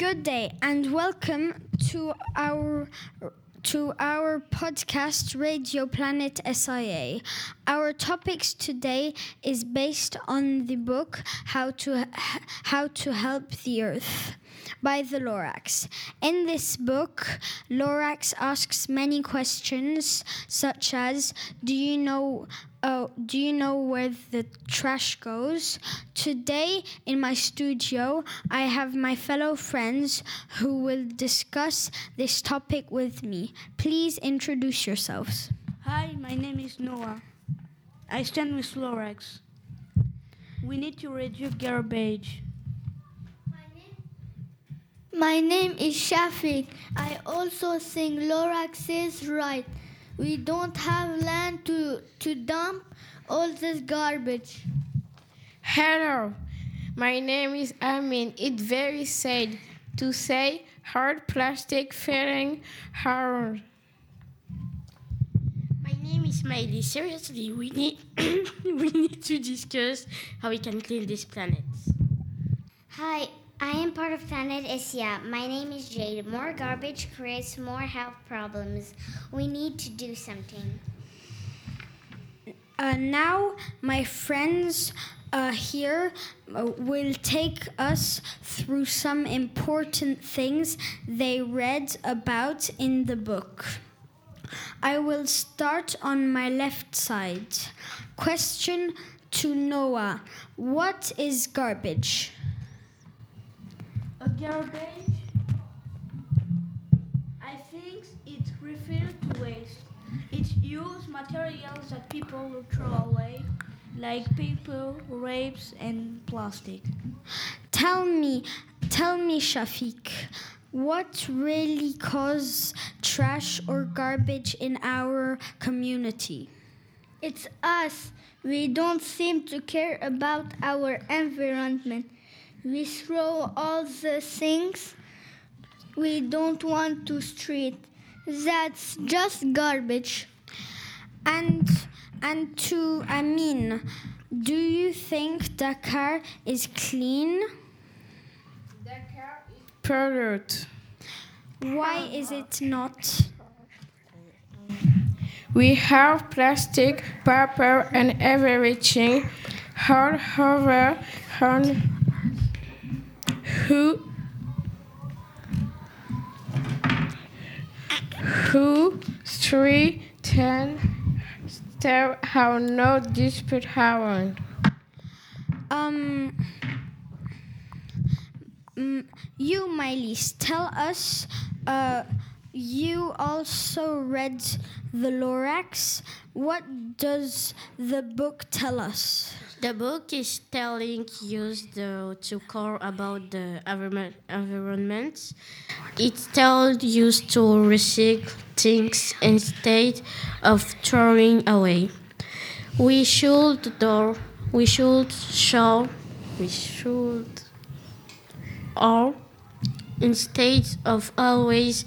Good day and welcome to our to our podcast Radio Planet SIA. Our topics today is based on the book How to How to Help the Earth by the Lorax. In this book, Lorax asks many questions such as do you know Oh, do you know where the trash goes? Today in my studio, I have my fellow friends who will discuss this topic with me. Please introduce yourselves. Hi, my name is Noah. I stand with Lorax. We need to reduce garbage. My name is Chafic. I also sing Lorax is right. We don't have land to, to dump all this garbage. Hello, my name is Amin. It's very sad to say hard plastic feeling hard. My name is Miley. Seriously, we need we need to discuss how we can clean this planet. Hi, I am part of Planet Isia. My name is Jade. More garbage creates more health problems. We need to do something. Uh, now, my friends uh, here uh, will take us through some important things they read about in the book. I will start on my left side. Question to Noah What is garbage? A garbage? I think it refers to waste. It uses materials that people will throw away, like paper, rapes, and plastic. Tell me, tell me, Chafic, what really causes trash or garbage in our community? It's us. We don't seem to care about our environment. We throw all the things we don't want to street. That's just garbage. And and to Amin, do you think Dakar is clean? Dakar is polluted. Why is it not? We have plastic, paper, and everything all over on who who three ten still have no dispute haven't. Um, you, Maelys, tell us. Uh, you also read the Lorax. What does the book tell us? The book is telling you the, to care about the environment. It tells you to recycle things instead of throwing away. We should do, we should show, we should all instead of always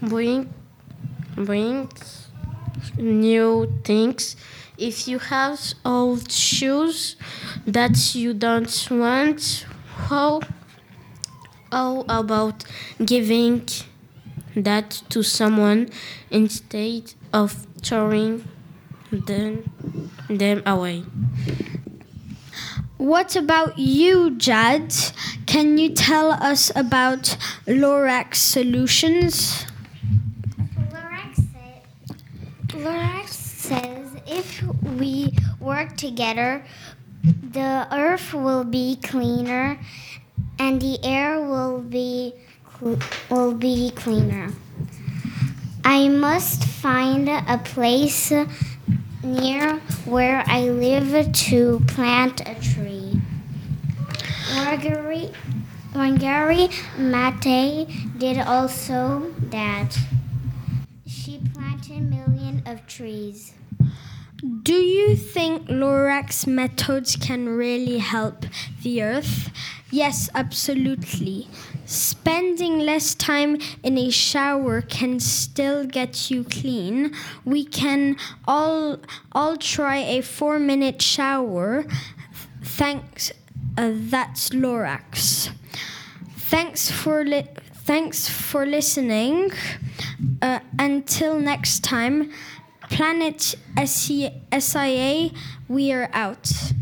bring bring new things if you have old shoes that you don't want how how about giving that to someone instead of throwing them, them away What about you, Jade? Can you tell us about Lorax solutions? Lorax, sa- Lorax says if we work together, the earth will be cleaner and the air will be will be cleaner. I must find a place near where I live to plant a tree. Marguerite, Marguerite Mate did also that. She planted millions of trees. Do you think Lorax methods can really help the earth? Yes, absolutely. Spending less time in a shower can still get you clean. We can all all try a 4-minute shower. Thanks uh, that's Lorax. Thanks for li- thanks for listening. Uh, until next time, Planet SIA, we are out.